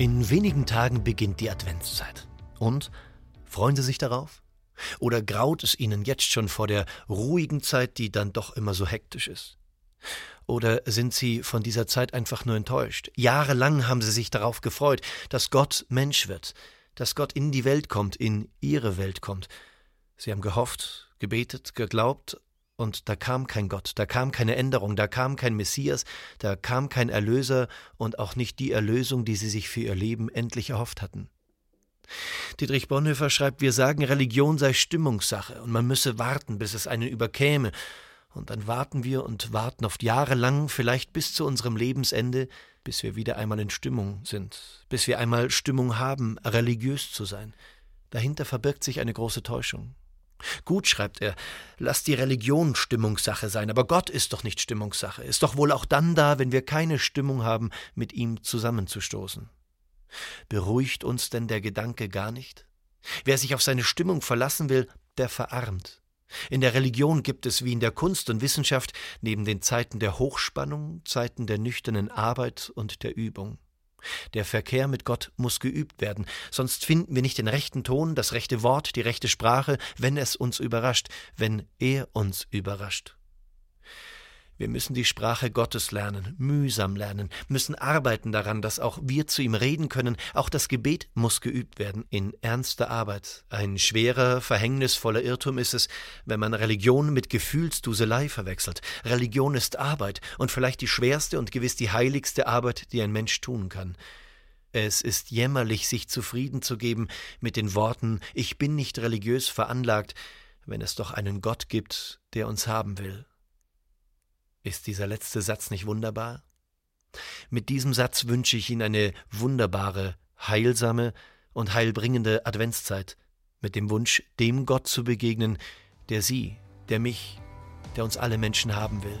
In wenigen Tagen beginnt die Adventszeit. Und freuen Sie sich darauf? Oder graut es Ihnen jetzt schon vor der ruhigen Zeit, die dann doch immer so hektisch ist? Oder sind Sie von dieser Zeit einfach nur enttäuscht? Jahrelang haben Sie sich darauf gefreut, dass Gott Mensch wird, dass Gott in die Welt kommt, in Ihre Welt kommt. Sie haben gehofft, gebetet, geglaubt, und da kam kein Gott, da kam keine Änderung, da kam kein Messias, da kam kein Erlöser und auch nicht die Erlösung, die sie sich für ihr Leben endlich erhofft hatten. Dietrich Bonhoeffer schreibt, wir sagen, Religion sei Stimmungssache und man müsse warten, bis es einen überkäme. Und dann warten wir und warten oft jahrelang, vielleicht bis zu unserem Lebensende, bis wir wieder einmal in Stimmung sind, bis wir einmal Stimmung haben, religiös zu sein. Dahinter verbirgt sich eine große Täuschung. Gut, schreibt er, lass die Religion Stimmungssache sein, aber Gott ist doch nicht Stimmungssache, ist doch wohl auch dann da, wenn wir keine Stimmung haben, mit ihm zusammenzustoßen. Beruhigt uns denn der Gedanke gar nicht? Wer sich auf seine Stimmung verlassen will, der verarmt. In der Religion gibt es wie in der Kunst und Wissenschaft neben den Zeiten der Hochspannung Zeiten der nüchternen Arbeit und der Übung. Der Verkehr mit Gott muss geübt werden, sonst finden wir nicht den rechten Ton, das rechte Wort, die rechte Sprache, wenn es uns überrascht, wenn er uns überrascht. Wir müssen die Sprache Gottes lernen, mühsam lernen, müssen arbeiten daran, dass auch wir zu ihm reden können. Auch das Gebet muss geübt werden in ernster Arbeit. Ein schwerer, verhängnisvoller Irrtum ist es, wenn man Religion mit Gefühlsduselei verwechselt. Religion ist Arbeit und vielleicht die schwerste und gewiss die heiligste Arbeit, die ein Mensch tun kann. Es ist jämmerlich, sich zufrieden zu geben mit den Worten Ich bin nicht religiös veranlagt, wenn es doch einen Gott gibt, der uns haben will. Ist dieser letzte Satz nicht wunderbar? Mit diesem Satz wünsche ich Ihnen eine wunderbare, heilsame und heilbringende Adventszeit, mit dem Wunsch, dem Gott zu begegnen, der Sie, der mich, der uns alle Menschen haben will.